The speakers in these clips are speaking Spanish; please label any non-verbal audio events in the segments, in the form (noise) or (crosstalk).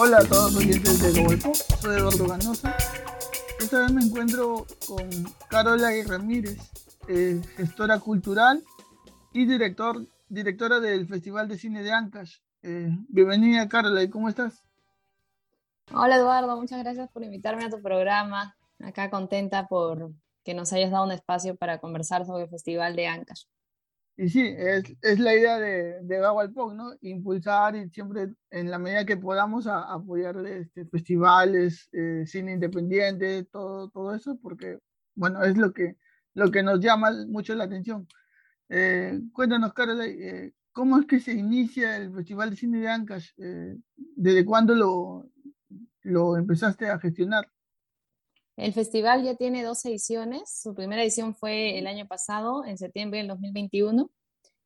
Hola a todos los oyentes de Global soy Eduardo Ganosa. Esta vez me encuentro con Carola Ramírez, eh, gestora cultural y director, directora del Festival de Cine de Ancash. Eh, bienvenida Carola, ¿cómo estás? Hola Eduardo, muchas gracias por invitarme a tu programa. Acá contenta por que nos hayas dado un espacio para conversar sobre el Festival de Ancash. Y sí, es, es la idea de, de Gago ¿no? Impulsar y siempre, en la medida que podamos, a, apoyar este, festivales, eh, cine independiente, todo, todo eso, porque, bueno, es lo que, lo que nos llama mucho la atención. Eh, cuéntanos, Carla, eh, ¿cómo es que se inicia el Festival de Cine de Ancash? ¿Desde cuándo lo, lo empezaste a gestionar? El festival ya tiene dos ediciones. Su primera edición fue el año pasado, en septiembre del 2021.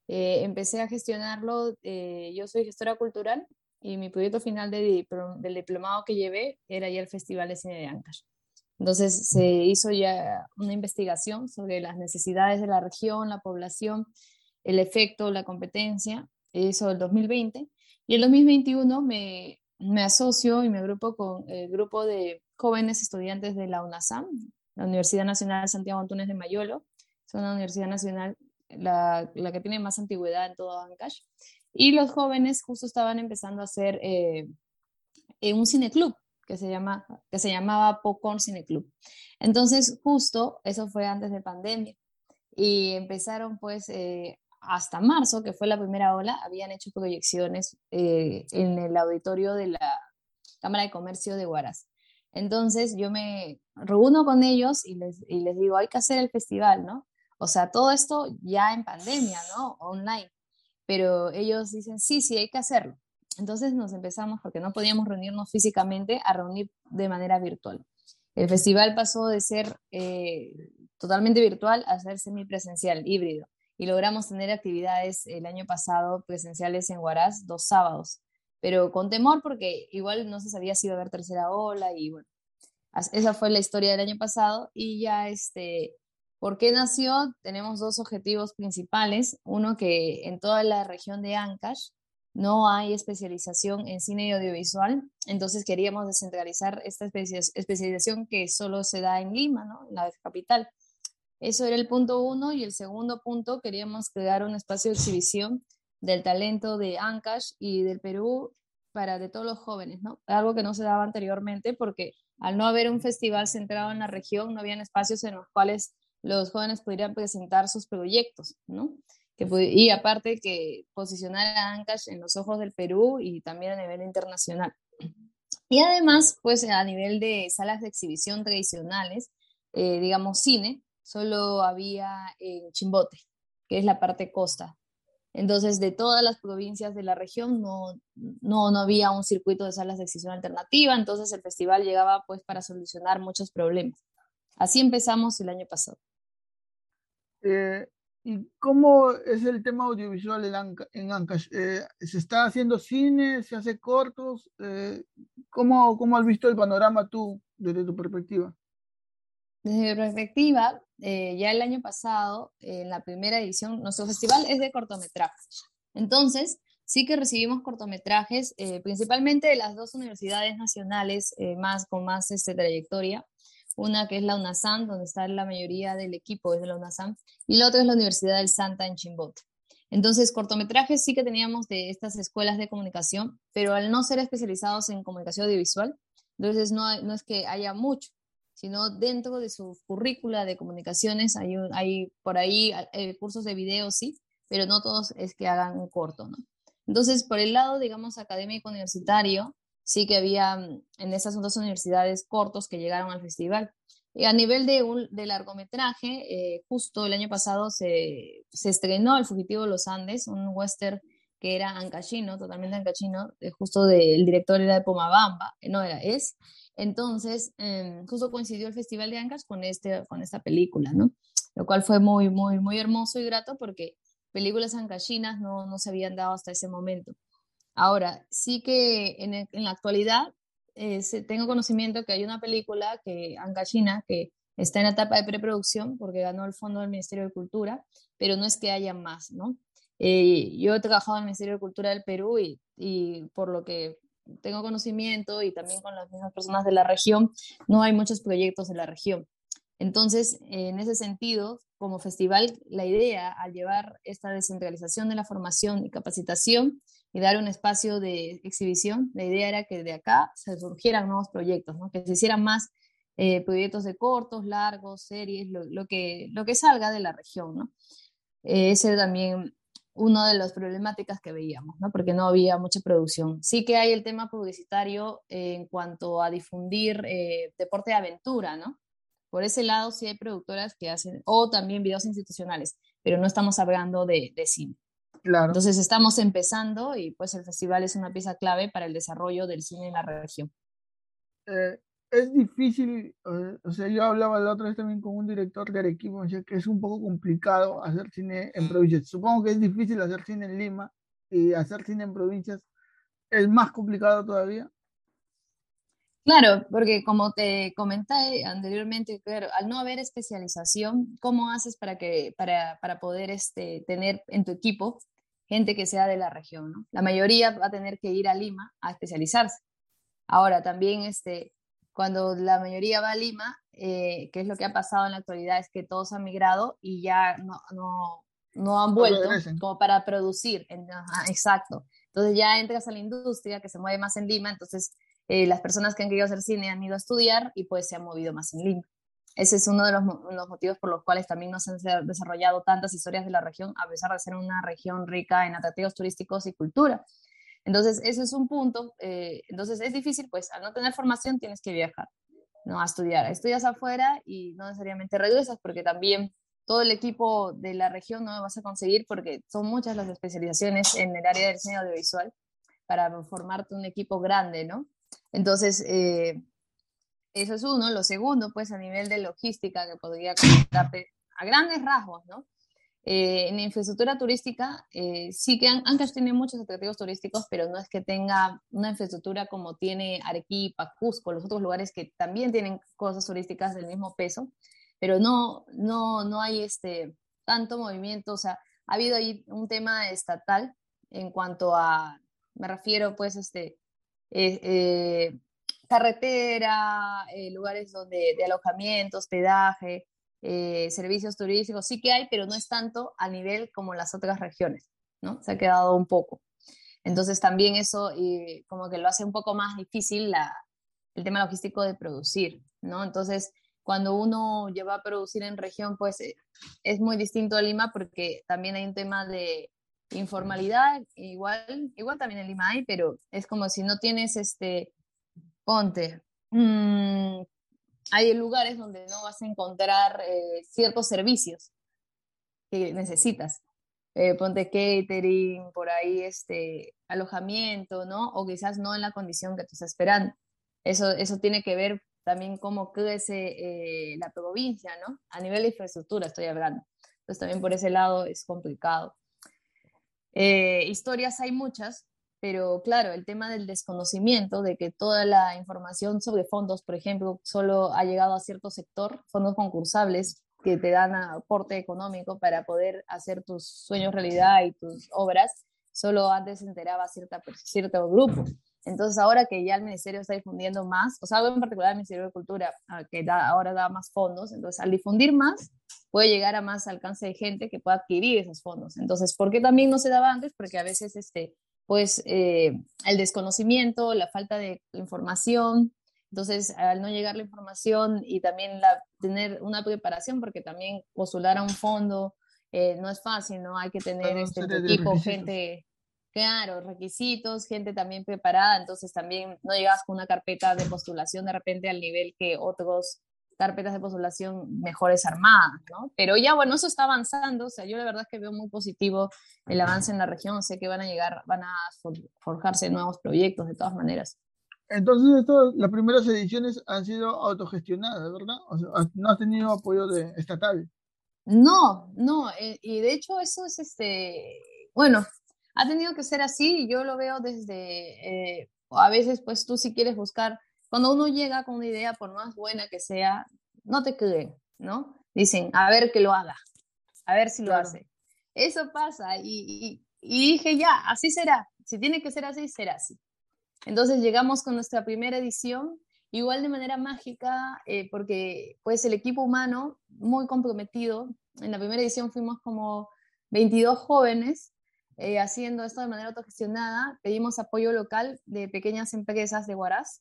Eh, empecé a gestionarlo, eh, yo soy gestora cultural y mi proyecto final de, del diplomado que llevé era ya el Festival de Cine de Ancash. Entonces se hizo ya una investigación sobre las necesidades de la región, la población, el efecto, la competencia, eso el 2020. Y el 2021 me, me asocio y me agrupo con el grupo de jóvenes estudiantes de la UNASAM, la Universidad Nacional Santiago Antunes de Mayolo, es una universidad nacional, la, la, que tiene más antigüedad en todo Ancash, y los jóvenes justo estaban empezando a hacer eh, un cineclub que se, llama, que se llamaba Popcorn Cineclub. Entonces, justo eso fue antes de pandemia, y empezaron pues eh, hasta marzo, que fue la primera ola, habían hecho proyecciones eh, en el auditorio de la Cámara de Comercio de Huaraz. Entonces yo me reúno con ellos y les, y les digo, hay que hacer el festival, ¿no? O sea, todo esto ya en pandemia, ¿no? Online. Pero ellos dicen, sí, sí, hay que hacerlo. Entonces nos empezamos, porque no podíamos reunirnos físicamente, a reunir de manera virtual. El festival pasó de ser eh, totalmente virtual a ser semipresencial, híbrido y logramos tener actividades el año pasado presenciales en Huaraz dos sábados, pero con temor porque igual no se sabía si iba a haber tercera ola y bueno, esa fue la historia del año pasado y ya este, ¿por qué nació? Tenemos dos objetivos principales, uno que en toda la región de Ancash no hay especialización en cine y audiovisual, entonces queríamos descentralizar esta especialización que solo se da en Lima, ¿no? en la capital. Eso era el punto uno. Y el segundo punto, queríamos crear un espacio de exhibición del talento de Ancash y del Perú para de todos los jóvenes, ¿no? Algo que no se daba anteriormente porque al no haber un festival centrado en la región, no habían espacios en los cuales los jóvenes pudieran presentar sus proyectos, ¿no? Y aparte que posicionar a Ancash en los ojos del Perú y también a nivel internacional. Y además, pues a nivel de salas de exhibición tradicionales, eh, digamos cine, solo había en Chimbote, que es la parte costa. Entonces, de todas las provincias de la región no, no, no había un circuito de salas de exhibición alternativa, entonces el festival llegaba pues para solucionar muchos problemas. Así empezamos el año pasado. Eh, ¿Y cómo es el tema audiovisual en, en Ancash? Eh, ¿Se está haciendo cine? ¿Se hace cortos? Eh, ¿cómo, ¿Cómo has visto el panorama tú desde tu perspectiva? Desde mi perspectiva, eh, ya el año pasado, en la primera edición, nuestro festival es de cortometrajes. Entonces, sí que recibimos cortometrajes, eh, principalmente de las dos universidades nacionales eh, más, con más este, trayectoria. Una que es la UNASAM, donde está la mayoría del equipo es de la UNASAM, y la otra es la Universidad del Santa en Chimbote. Entonces, cortometrajes sí que teníamos de estas escuelas de comunicación, pero al no ser especializados en comunicación audiovisual, entonces no, no es que haya mucho sino dentro de su currícula de comunicaciones hay, hay por ahí eh, cursos de video, sí, pero no todos es que hagan un corto, ¿no? Entonces, por el lado, digamos, académico universitario, sí que había mm, en esas dos universidades cortos que llegaron al festival. Y a nivel de, un, de largometraje, eh, justo el año pasado se, se, estrenó El Fugitivo de los Andes, un western que era ancachino, totalmente ancachino, eh, justo del director era de Pomabamba, no era, es, entonces, em, justo coincidió el Festival de Ancash con, este, con esta película, ¿no? Lo cual fue muy, muy, muy hermoso y grato porque películas ancachinas no, no se habían dado hasta ese momento. Ahora, sí que en, en la actualidad eh, tengo conocimiento que hay una película que ancachina que está en etapa de preproducción porque ganó el fondo del Ministerio de Cultura, pero no es que haya más, ¿no? Eh, yo he trabajado en el Ministerio de Cultura del Perú y por lo que tengo conocimiento y también con las mismas personas de la región, no hay muchos proyectos en la región. Entonces, en ese sentido, como festival, la idea al llevar esta descentralización de la formación y capacitación y dar un espacio de exhibición, la idea era que de acá se surgieran nuevos proyectos, ¿no? que se hicieran más eh, proyectos de cortos, largos, series, lo, que, lo que salga de la región. ¿no? Eh, ese también una de las problemáticas que veíamos, ¿no? porque no había mucha producción. Sí que hay el tema publicitario en cuanto a difundir eh, deporte de aventura, ¿no? Por ese lado sí hay productoras que hacen, o también videos institucionales, pero no estamos hablando de, de cine. Claro. Entonces estamos empezando y pues el festival es una pieza clave para el desarrollo del cine en la región. Eh, es difícil, o sea, yo hablaba la otra vez también con un director de Arequipa, o sea, que es un poco complicado hacer cine en provincias. Supongo que es difícil hacer cine en Lima y hacer cine en provincias es más complicado todavía. Claro, porque como te comenté anteriormente, claro, al no haber especialización, ¿cómo haces para, que, para, para poder este, tener en tu equipo gente que sea de la región? ¿no? La mayoría va a tener que ir a Lima a especializarse. Ahora, también este, cuando la mayoría va a Lima, eh, que es lo que ha pasado en la actualidad, es que todos han migrado y ya no, no, no han vuelto como para producir. exacto. Entonces ya entras a la industria que se mueve más en Lima, entonces eh, las personas que han querido hacer cine han ido a estudiar y pues se han movido más en Lima. Ese es uno de los, los, motivos por los cuales también no se han desarrollado tantas historias de la región, a pesar de ser una región rica en atractivos turísticos y cultura. Entonces, ese es un punto. Eh, entonces, es difícil, pues, al no tener formación tienes que viajar, ¿no? A estudiar. Estudias afuera y no necesariamente regresas porque también todo el equipo de la región no lo vas a conseguir porque son muchas las especializaciones en el área del cine audiovisual para formarte un equipo grande, ¿no? Entonces, eh, eso es uno. Lo segundo, pues, a nivel de logística, que podría comentarte a grandes rasgos, ¿no? Eh, en infraestructura turística, eh, sí que Ancash tiene muchos atractivos turísticos, pero no es que tenga una infraestructura como tiene Arequipa, Cusco, los otros lugares que también tienen cosas turísticas del mismo peso, pero no, no, no hay este, tanto movimiento, o sea, ha habido ahí un tema estatal en cuanto a, me refiero pues, este, eh, carretera, lugares donde, de alojamiento, hospedaje, eh, servicios turísticos, sí que hay, pero no es tanto a nivel como las otras regiones, ¿no? Se ha quedado un poco. Entonces también eso eh, como que lo hace un poco más difícil la, el tema logístico de producir, ¿no? Entonces, cuando uno lleva a producir en región, pues eh, es muy distinto a Lima porque también hay un tema de informalidad, igual, igual también en Lima hay, pero es como si no tienes este, ponte, mmm, hay lugares donde no vas a encontrar eh, ciertos servicios que necesitas. Eh, ponte catering, por ahí este, alojamiento, ¿no? O quizás no en la condición que tú estás esperando. Eso, eso tiene que ver también cómo crece eh, la provincia, ¿no? A nivel de infraestructura estoy hablando. Entonces también por ese lado es complicado. historias hay muchas, pero claro, el tema del desconocimiento, de que toda la información sobre fondos, por ejemplo, solo ha llegado a cierto sector, fondos concursables que te dan aporte económico para poder hacer tus sueños realidad y tus obras, solo antes se enteraba cierta, cierto grupo. Entonces, ahora que ya el ministerio está difundiendo más, o sea, algo en particular el Ministerio de Cultura, ah, que da, ahora da más fondos, entonces al difundir más, puede llegar a más alcance de gente que pueda adquirir esos fondos. Entonces, ¿por qué también no se daba antes? Porque a veces este, pues eh, el desconocimiento, la falta de información. Entonces, al no llegar la información y también la, tener una preparación, porque también postular a un fondo eh, no es fácil, ¿no? Hay que tener este equipo, gente, claro, requisitos, gente también preparada. Entonces, también no llegas con una carpeta de postulación de repente al nivel que otros carpetas de postulación mejores armadas, ¿no? Pero ya, bueno, eso está avanzando, o sea, yo la verdad es que veo muy positivo el avance en la región, sé que van a llegar, van a forjarse nuevos proyectos de todas maneras. Entonces, esto, las primeras ediciones han sido autogestionadas, ¿verdad? O sea, no has tenido apoyo de, estatal. No, no, eh, y de hecho eso es, este, bueno, ha tenido que ser así, yo lo veo desde, eh, a veces pues tú si quieres buscar cuando uno llega con una idea, por más buena que sea, no te creen, ¿no? Dicen, a ver que lo haga, a ver si lo hace. Eso pasa y, y, dije, ya, así será. Si tiene que ser así, será así. Entonces llegamos con nuestra primera edición, igual de manera mágica, eh, porque pues el equipo humano muy comprometido. En la primera edición fuimos como 22 jóvenes eh, haciendo esto de manera autogestionada. Pedimos apoyo local de pequeñas empresas de Huaraz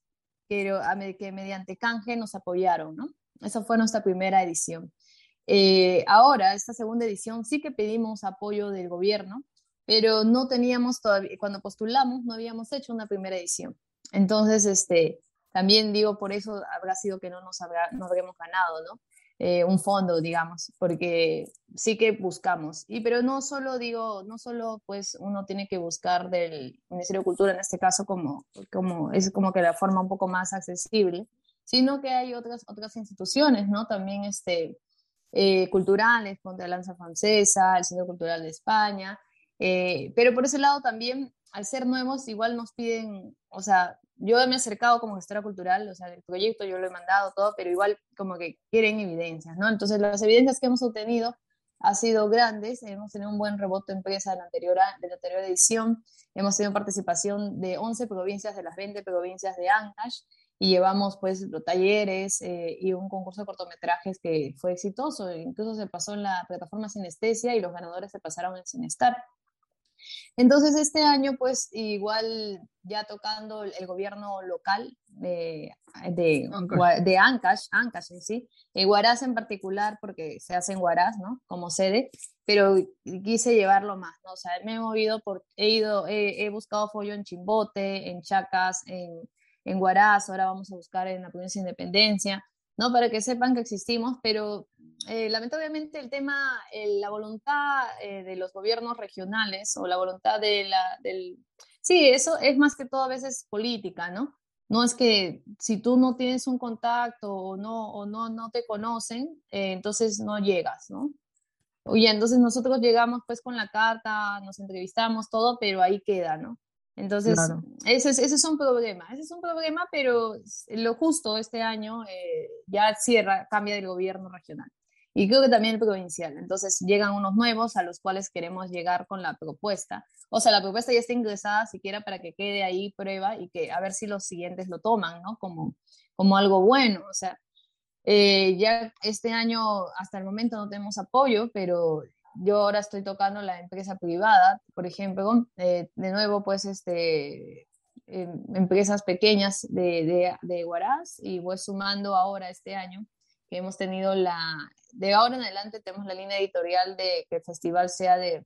que, que mediante canje nos apoyaron, ¿no? Esa fue nuestra primera edición. Eh, ahora, esta segunda edición sí que pedimos apoyo del gobierno, pero no teníamos todavía, cuando postulamos no habíamos hecho una primera edición. Entonces, este, también digo, por eso habrá sido que no nos, habrá, no habremos ganado, ¿no? Eh, un fondo, digamos, porque sí que buscamos. Y pero no solo digo, no solo pues uno tiene que buscar del Ministerio de Cultura en este caso como, como es como que la forma un poco más accesible, sino que hay otras, otras instituciones, ¿no? También este, eh, culturales, la Lanza Francesa, el Centro Cultural de España, eh, pero por ese lado también, al ser nuevos, igual nos piden, o sea, yo me he acercado como gestora cultural, o sea, el proyecto yo lo he mandado todo, pero igual como que quieren evidencias, ¿no? Entonces las evidencias que hemos obtenido han sido grandes, hemos tenido un buen rebote en empresa de la anterior, de la anterior edición, hemos tenido participación de 11 provincias de las 20 provincias de Ancash, y llevamos pues los talleres eh, y un concurso de cortometrajes que fue exitoso, incluso se pasó en la plataforma Sinestesia y los ganadores se pasaron en Sinestar. Entonces este año pues igual ya tocando el gobierno local de, de, de Ancash, Ancash en sí, eh, Huaraz en particular porque se hace en Huaraz, ¿no? Como sede, pero quise llevarlo más, ¿no? O sea, me he movido por, he ido, he, he buscado follo en Chimbote, en Chacas, en en Huaraz, ahora vamos a buscar en la provincia de Independencia, ¿no? Para que sepan que existimos, pero eh, lamentablemente el tema, la voluntad eh, de los gobiernos regionales o la voluntad de la, del... Sí, eso es más que todo a veces política, ¿no? No es que si tú no tienes un contacto o no, o no, no te conocen, eh, entonces no llegas, ¿no? Oye, entonces nosotros llegamos pues con la carta, nos entrevistamos, todo, pero ahí queda, ¿no? Entonces, ese, es, ese, es, un problema, ese es un problema, pero lo justo este año eh, ya cierra, cambia del gobierno regional y creo que también el provincial. Entonces llegan unos nuevos a los cuales queremos llegar con la propuesta. O sea, la propuesta ya está ingresada siquiera para que quede ahí prueba y que a ver si los siguientes lo toman, ¿no? Como, como algo bueno. O sea, eh, ya este año hasta el momento no tenemos apoyo, pero yo ahora estoy tocando la empresa privada, por ejemplo, eh, de nuevo, pues, este, em, empresas pequeñas de, de, de Huaraz y voy sumando ahora este año que hemos tenido la, de ahora en adelante tenemos la línea editorial de que el festival sea de,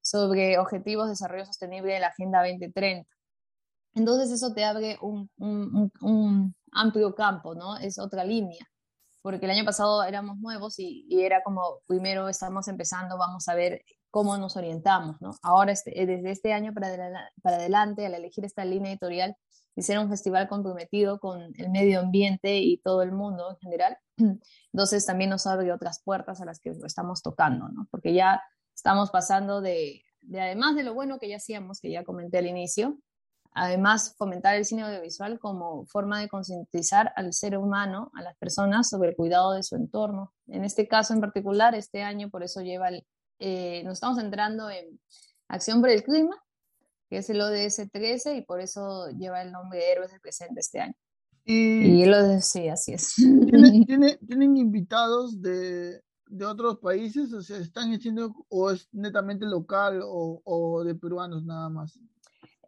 sobre objetivos de desarrollo sostenible de la Agenda 2030. Entonces eso te abre un, un, un amplio campo, ¿no? Es otra línea porque el año pasado éramos nuevos y, era como, primero estamos empezando, vamos a ver cómo nos orientamos, ¿no? Ahora, este, desde este año para, para adelante, al elegir esta línea editorial, hicieron un festival comprometido con el medio ambiente y todo el mundo en general, entonces también nos abre otras puertas a las que estamos tocando, ¿no? Porque ya estamos pasando de, de, además de lo bueno que ya hacíamos, que ya comenté al inicio, Además, fomentar el cine audiovisual como forma de concientizar al ser humano, a las personas, sobre el cuidado de su entorno. En este caso en particular, este año, por eso lleva eh, nos estamos entrando en Acción por el Clima, que es el ODS 13, y por eso lleva el nombre de Héroes del Presente este año. Y, lo sí, así es. (laughs) ¿Tienen, invitados de, de, otros países? O sea, ¿están haciendo o es netamente local o, o de peruanos nada más?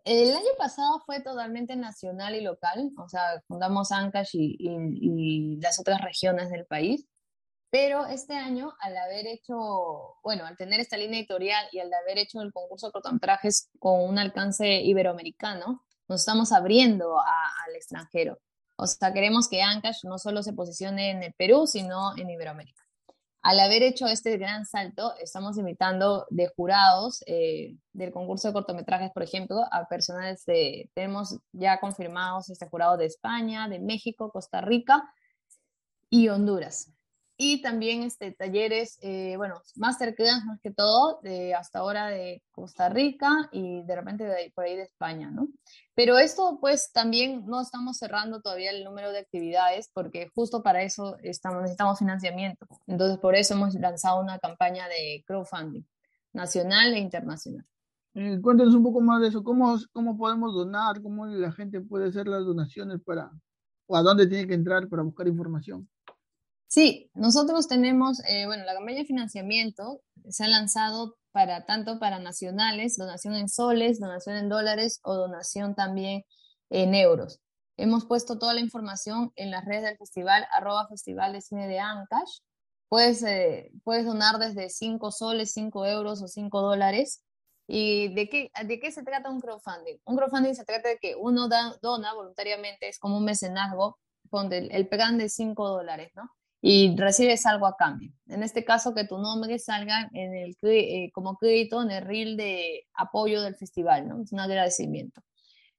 El año pasado fue totalmente nacional y local, o sea, fundamos Ancash y, las otras regiones del país, pero este año, al haber hecho, bueno, al tener esta línea editorial y al haber hecho el concurso de cortometrajes con un alcance iberoamericano, nos estamos abriendo al extranjero. O sea, queremos que Ancash no solo se posicione en el Perú, sino en Iberoamérica. Al haber hecho este gran salto, estamos invitando de jurados eh, del concurso de cortometrajes, por ejemplo, a personas de, tenemos ya confirmados este jurado de España, de México, Costa Rica y Honduras y también este, talleres, eh, bueno, masterclass más que todo, de hasta ahora de Costa Rica y de repente de, por ahí de España, ¿no? Pero esto pues también no estamos cerrando todavía el número de actividades porque justo para eso estamos, necesitamos financiamiento. Entonces por eso hemos lanzado una campaña de crowdfunding nacional e internacional. Eh, cuéntanos un poco más de eso. ¿Cómo, ¿Cómo podemos donar? ¿Cómo la gente puede hacer las donaciones para, o a dónde tiene que entrar para buscar información? Sí, nosotros tenemos, eh, bueno, la campaña de financiamiento se ha lanzado para tanto para nacionales, donación en soles, donación en dólares o donación también en euros. Hemos puesto toda la información en las redes del festival, arroba festival de cine de Ancash. Puedes, eh, puedes donar desde 5 soles, 5 euros o 5 dólares. ¿Y de qué, de qué se trata un crowdfunding? Un crowdfunding se trata de que uno dona voluntariamente, es como un mecenazgo, con el, el plan de 5 dólares, ¿no? Y recibes algo a cambio. En este caso, que tu nombre salga en el, eh, como crédito en el reel de apoyo del festival, ¿no? Es un agradecimiento.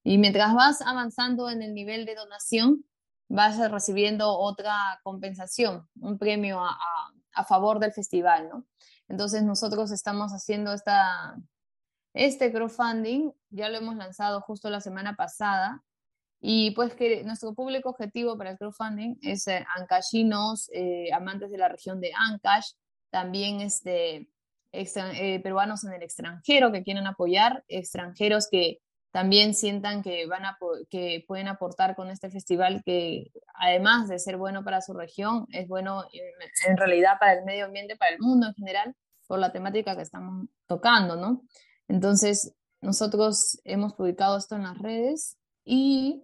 Y mientras vas avanzando en el nivel de donación, vas recibiendo otra compensación, un premio a, a, favor del festival, ¿no? Entonces nosotros estamos haciendo esta, este crowdfunding, ya lo hemos lanzado justo la semana pasada, y pues que nuestro público objetivo para el crowdfunding es eh, ancashinos, eh, amantes de la región de Ancash, también este, eh, peruanos en el extranjero que quieren apoyar, extranjeros que también sientan que, van a, que pueden aportar con este festival que además de ser bueno para su región, es bueno en, en realidad para el medio ambiente, para el mundo en general, por la temática que estamos tocando, ¿no? Entonces, nosotros hemos publicado esto en las redes y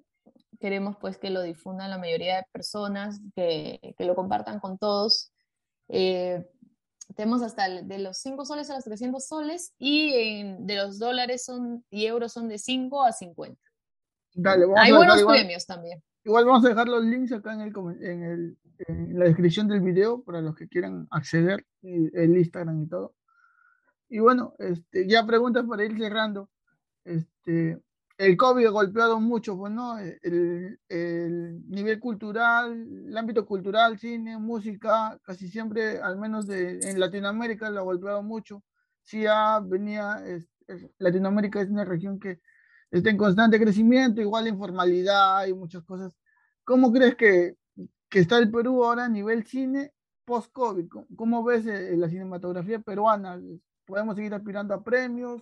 queremos pues que lo difundan la mayoría de personas, que, que lo compartan con todos. Eh, tenemos hasta de los 5 soles a los 300 soles y de los dólares son, y euros son de 5 a 50. Dale, Hay buenos premios también. Igual vamos a dejar los links acá en, el, en, el, en la descripción del video para los que quieran acceder, el Instagram y todo. Y bueno, este, ya preguntas para ir cerrando. Este, el COVID ha golpeado mucho, pues, ¿no? El, el, nivel cultural, el ámbito cultural, cine, música, casi siempre, al menos en Latinoamérica, lo ha golpeado mucho. Sí, ya venía, Latinoamérica es una región que está en constante crecimiento, igual la informalidad y muchas cosas. ¿Cómo crees que, que está el Perú ahora a nivel cine post-COVID? ¿Cómo, ves eh, la cinematografía peruana? ¿Podemos seguir aspirando a premios?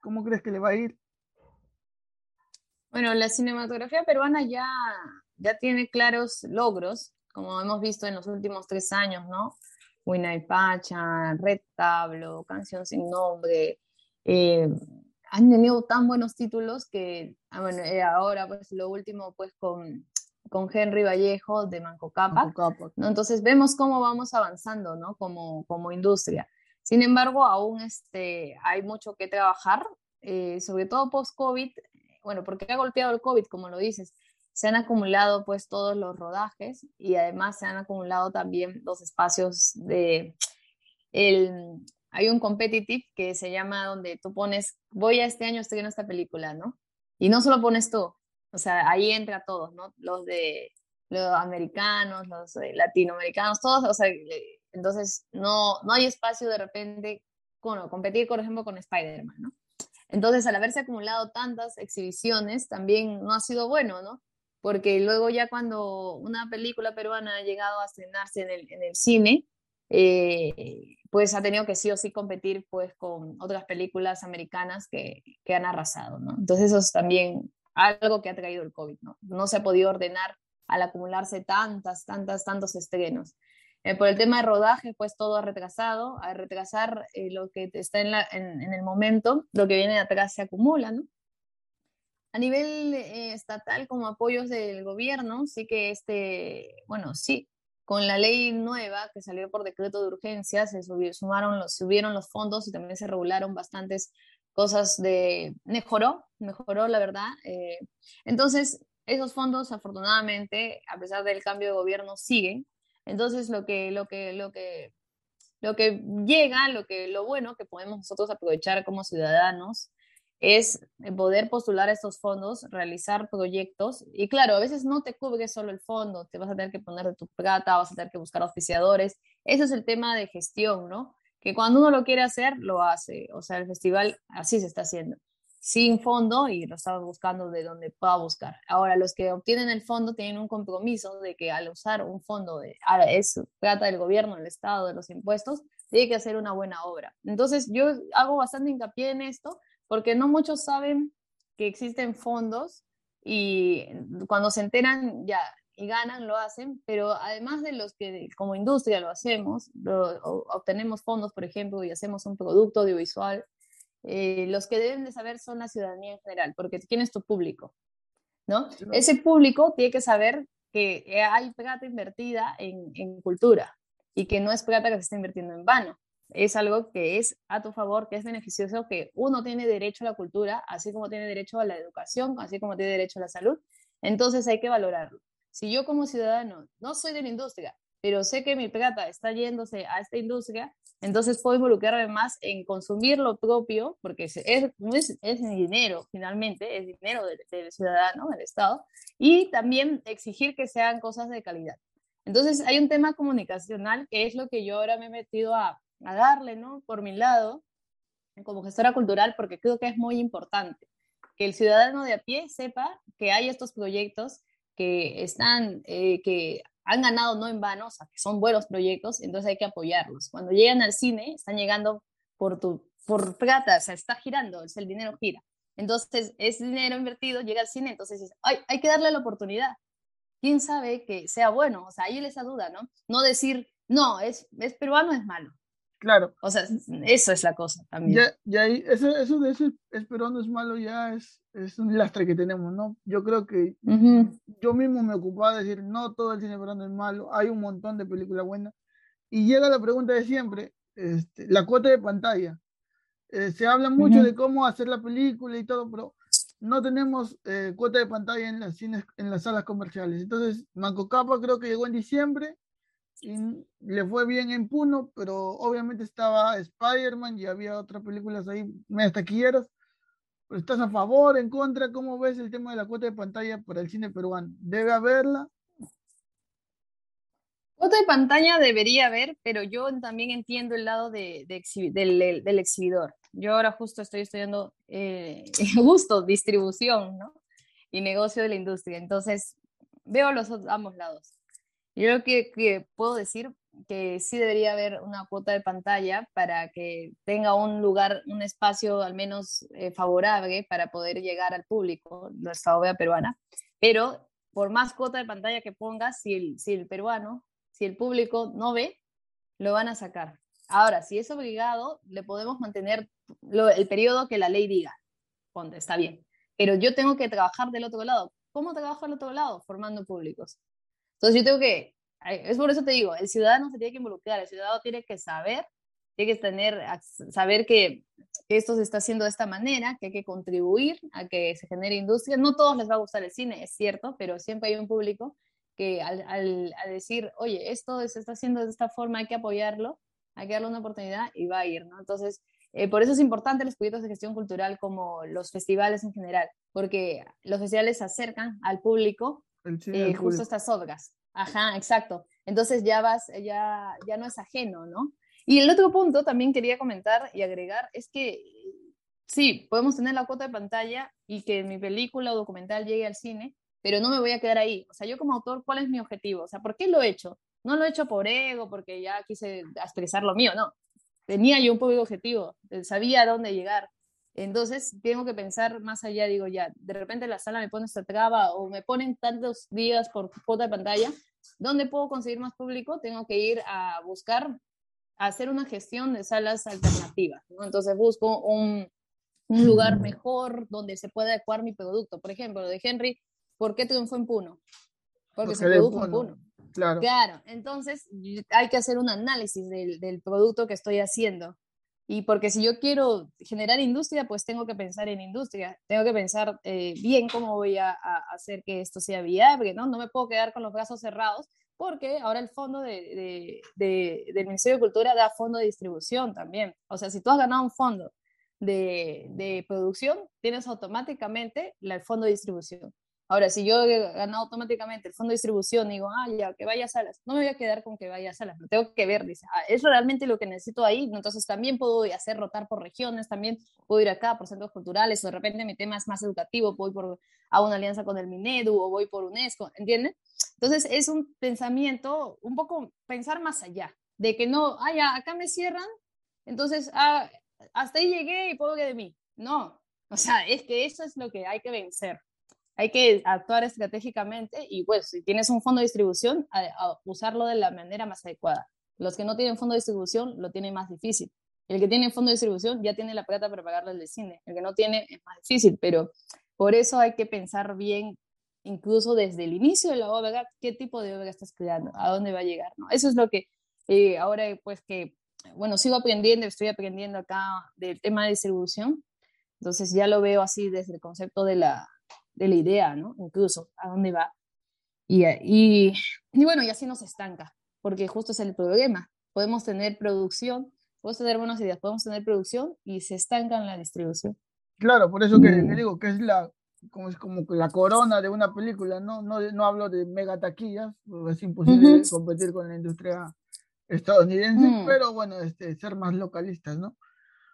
¿Cómo crees que le va a ir? Bueno, la cinematografía peruana ya, ya tiene claros logros, como hemos visto en los últimos tres años, ¿no? Huayna Pacha, Red Tablo, Canción sin Nombre, eh, han tenido tan buenos títulos que, ah, bueno, eh, ahora pues lo último pues con, con Henry Vallejo de Manco Capa, ¿no? Entonces vemos cómo vamos avanzando, ¿no? Como, como industria. Sin embargo, aún este, hay mucho que trabajar, eh, sobre todo post-COVID, bueno, porque ha golpeado el COVID, como lo dices, se han acumulado pues todos los rodajes y además se han acumulado también los espacios de... El, hay un competitive que se llama donde tú pones, voy a este año, estoy en esta película, ¿no? Y no solo pones tú, o sea, ahí entra todos, ¿no? Los de los americanos, los latinoamericanos, todos, o sea, entonces no, no hay espacio de repente, bueno, competir, por ejemplo, con Spider-Man, ¿no? Entonces, al haberse acumulado tantas exhibiciones, también no ha sido bueno, ¿no? Porque luego ya cuando una película peruana ha llegado a estrenarse en el, cine, eh, pues ha tenido que sí o sí competir pues con otras películas americanas que, que han arrasado, ¿no? Entonces eso es también algo que ha traído el COVID, ¿no? No se ha podido ordenar al acumularse tantas, tantas, tantos estrenos. Eh, por el tema de rodaje, pues todo ha retrasado, a retrasar eh, lo que está en, la, en, el momento, lo que viene atrás se acumula, ¿no? A nivel eh, estatal, como apoyos del gobierno, sí que este, bueno, sí, con la ley nueva que salió por decreto de urgencia, se sumaron los, subieron los fondos y también se regularon bastantes cosas de, mejoró, mejoró la verdad. entonces, esos fondos, afortunadamente, a pesar del cambio de gobierno, siguen entonces, lo que, lo que, lo que, lo que llega, lo, que, lo bueno que podemos nosotros aprovechar como ciudadanos es poder postular estos fondos, realizar proyectos y claro, a veces no te cubre solo el fondo, te vas a tener que poner de tu plata, vas a tener que buscar oficiadores. Ese es el tema de gestión, ¿no? Que cuando uno lo quiere hacer, lo hace. O sea, el festival así se está haciendo sin fondo y lo estamos buscando de donde pueda buscar. Ahora, los que obtienen el fondo tienen un compromiso de que al usar un fondo, de, es plata del gobierno, del Estado, de los impuestos, tiene que hacer una buena obra. Entonces, yo hago bastante hincapié en esto porque no muchos saben que existen fondos y cuando se enteran ya y ganan, lo hacen, pero además de los que como industria lo hacemos, obtenemos fondos, por ejemplo, y hacemos un producto audiovisual, eh, los que deben de saber son la ciudadanía en general, porque ¿quién es tu público? ¿No? Ese público tiene que saber que hay plata invertida en, en cultura y que no es plata que se está invirtiendo en vano. Es algo que es a tu favor, que es beneficioso, que uno tiene derecho a la cultura, así como tiene derecho a la educación, así como tiene derecho a la salud. Entonces hay que valorarlo. Si yo como ciudadano no soy de la industria, pero sé que mi plata está yéndose a esta industria, entonces puedo involucrarme más en consumir lo propio, porque es, es, dinero, finalmente, es dinero del, ciudadano, del Estado, y también exigir que sean cosas de calidad. Entonces hay un tema comunicacional que es lo que yo ahora me he metido a, a darle, ¿no? Por mi lado, como gestora cultural, porque creo que es muy importante que el ciudadano de a pie sepa que hay estos proyectos que están, eh, que han ganado no en vano, o sea, que son buenos proyectos, entonces hay que apoyarlos. Cuando llegan al cine, están llegando por tu, por plata, o sea, está girando, es el dinero gira. Entonces, ese dinero invertido llega al cine, entonces hay, hay que darle la oportunidad. ¿Quién sabe que sea bueno? O sea, ahí esa duda, ¿no? No decir, no, es, es peruano, es malo. Claro. O sea, eso es la cosa también. Ya, ya eso, eso de ese es peruano es malo ya es, es un lastre que tenemos, ¿no? Yo creo que yo mismo me ocupaba de decir, no todo el cine peruano es malo, hay un montón de películas buenas. Y llega la pregunta de siempre, este, la cuota de pantalla. Eh, se habla mucho de cómo hacer la película y todo, pero no tenemos eh, cuota de pantalla en las, cines, en las salas comerciales. Entonces, Manco Capa creo que llegó en diciembre le fue bien en Puno, pero obviamente estaba Spider-Man y había otras películas ahí medias taquilleras. ¿Estás a favor, en contra? ¿Cómo ves el tema de la cuota de pantalla para el cine peruano? ¿Debe haberla? Cuota de pantalla debería haber, pero yo también entiendo el lado de, del, exhibidor. Yo ahora justo estoy estudiando eh, (laughs) justo distribución ¿no? y negocio de la industria, entonces veo los ambos lados. Yo creo que, que, puedo decir que sí debería haber una cuota de pantalla para que tenga un lugar, un espacio al menos eh, favorable para poder llegar al público, nuestra obra peruana. Pero por más cuota de pantalla que pongas, si el, si el peruano, si el público no ve, lo van a sacar. Ahora, si es obligado, le podemos mantener el periodo que la ley diga. Ponte, está bien. Pero yo tengo que trabajar del otro lado. ¿Cómo trabajo del otro lado? Formando públicos. Entonces yo tengo que, es por eso te digo, el ciudadano se tiene que involucrar, el ciudadano tiene que saber, tiene que tener, saber que, esto se está haciendo de esta manera, que hay que contribuir a que se genere industria. No todos les va a gustar el cine, es cierto, pero siempre hay un público que al, al, decir, oye, esto se está haciendo de esta forma, hay que apoyarlo, hay que darle una oportunidad y va a ir, ¿no? Entonces, eh, por eso es importante los proyectos de gestión cultural como los festivales en general, porque los festivales se acercan al público eh, justo estas obras. Ajá, exacto. Entonces ya vas, ya, ya no es ajeno, ¿no? Y el otro punto también quería comentar y agregar es que sí, podemos tener la cuota de pantalla y que mi película o documental llegue al cine, pero no me voy a quedar ahí. O sea, yo como autor, ¿cuál es mi objetivo? O sea, ¿por qué lo he hecho? No lo he hecho por ego, porque ya quise expresar lo mío, no. Tenía yo un público objetivo, sabía a dónde llegar. Entonces tengo que pensar más allá, digo ya, de repente la sala me pone esta traba o me ponen tantos días por cuota de pantalla, ¿dónde puedo conseguir más público? Tengo que ir a buscar, a hacer una gestión de salas alternativas, ¿no? Entonces busco un, un lugar mejor donde se pueda adecuar mi producto. Por ejemplo, lo de Henry, ¿por qué triunfó en Puno? Porque, se produjo en Puno. Claro. claro. entonces hay que hacer un análisis del, del producto que estoy haciendo y porque si yo quiero generar industria, pues tengo que pensar en industria, tengo que pensar eh, bien cómo voy a, hacer que esto sea viable, ¿no? No me puedo quedar con los brazos cerrados porque ahora el fondo de, de, del Ministerio de Cultura da fondo de distribución también. O sea, si tú has ganado un fondo de, producción, tienes automáticamente el fondo de distribución. Ahora, si yo ganado automáticamente el fondo de distribución y digo, ah, ya, que vaya a salas, no me voy a quedar con que vaya a salas, lo tengo que ver, dice, ah, es realmente lo que necesito ahí, entonces también puedo hacer rotar por regiones, también puedo ir acá por centros culturales, o de repente mi tema es más educativo, voy por, a una alianza con el Minedu o voy por UNESCO, ¿entienden? Entonces es un pensamiento, un poco pensar más allá, de que no, ah, ya, acá me cierran, entonces, ah, hasta ahí llegué y puedo que de mí. No, O sea, es que eso es lo que hay que vencer. Hay que actuar estratégicamente y pues si tienes un fondo de distribución, a, usarlo de la manera más adecuada. Los que no tienen fondo de distribución lo tienen más difícil. El que tiene fondo de distribución ya tiene la plata para pagarle de cine. El que no tiene es más difícil, pero por eso hay que pensar bien, incluso desde el inicio de la obra, qué tipo de obra estás creando, a dónde va a llegar. Eso es lo que eh, ahora, pues que, bueno, sigo aprendiendo, estoy aprendiendo acá del tema de distribución. Entonces ya lo veo así desde el concepto de la, de la idea, ¿no? Incluso, a dónde va. Y, y, y bueno, y así nos estanca, porque justo es el problema. Podemos tener producción, podemos tener buenas ideas, podemos tener producción y se estanca en la distribución. Claro, por eso que mm. digo que es la, como, es como la corona de una película, ¿no? No, no hablo de mega taquillas, porque es imposible competir con la industria estadounidense, mm. pero bueno, este, ser más localistas, ¿no?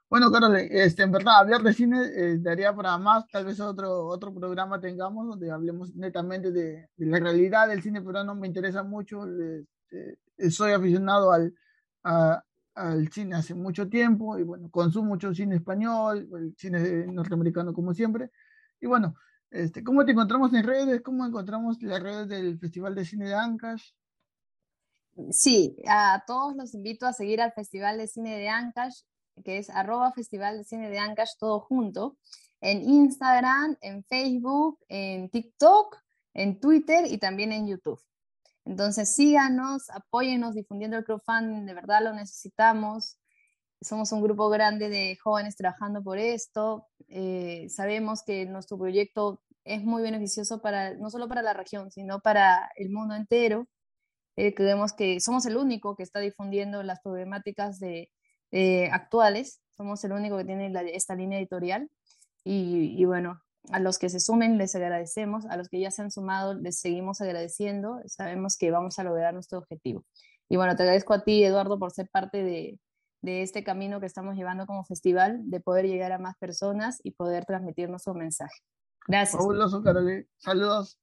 Bueno, Carol, este, en verdad, hablar de cine eh, daría para más, tal vez otro, otro programa tengamos donde hablemos netamente de, la realidad del cine peruano, me interesa mucho, este, soy aficionado al, al cine hace mucho tiempo y bueno, consumo mucho cine español, el cine norteamericano como siempre. Y bueno, este, ¿cómo te encontramos en redes? ¿Cómo encontramos las redes del Festival de Cine de Ancash? Sí, a todos los invito a seguir al Festival de Cine de Ancash que es arroba Festival de Cine de Ancash, todo junto, en Instagram, en Facebook, en TikTok, en Twitter y también en YouTube. Entonces síganos, apóyennos difundiendo el crowdfunding, de verdad lo necesitamos. Somos un grupo grande de jóvenes trabajando por esto. Eh, sabemos que nuestro proyecto es muy beneficioso para no solo para la región, sino para el mundo entero. Eh, creemos que somos el único que está difundiendo las problemáticas de, eh, actuales. Somos el único que tiene esta línea editorial. Y, bueno, a los que se sumen les agradecemos, a los que ya se han sumado les seguimos agradeciendo. Sabemos que vamos a lograr nuestro objetivo. Y bueno, te agradezco a ti, Eduardo, por ser parte de, de este camino que estamos llevando como festival, de poder llegar a más personas y poder transmitir nuestro mensaje. Gracias. Saludos.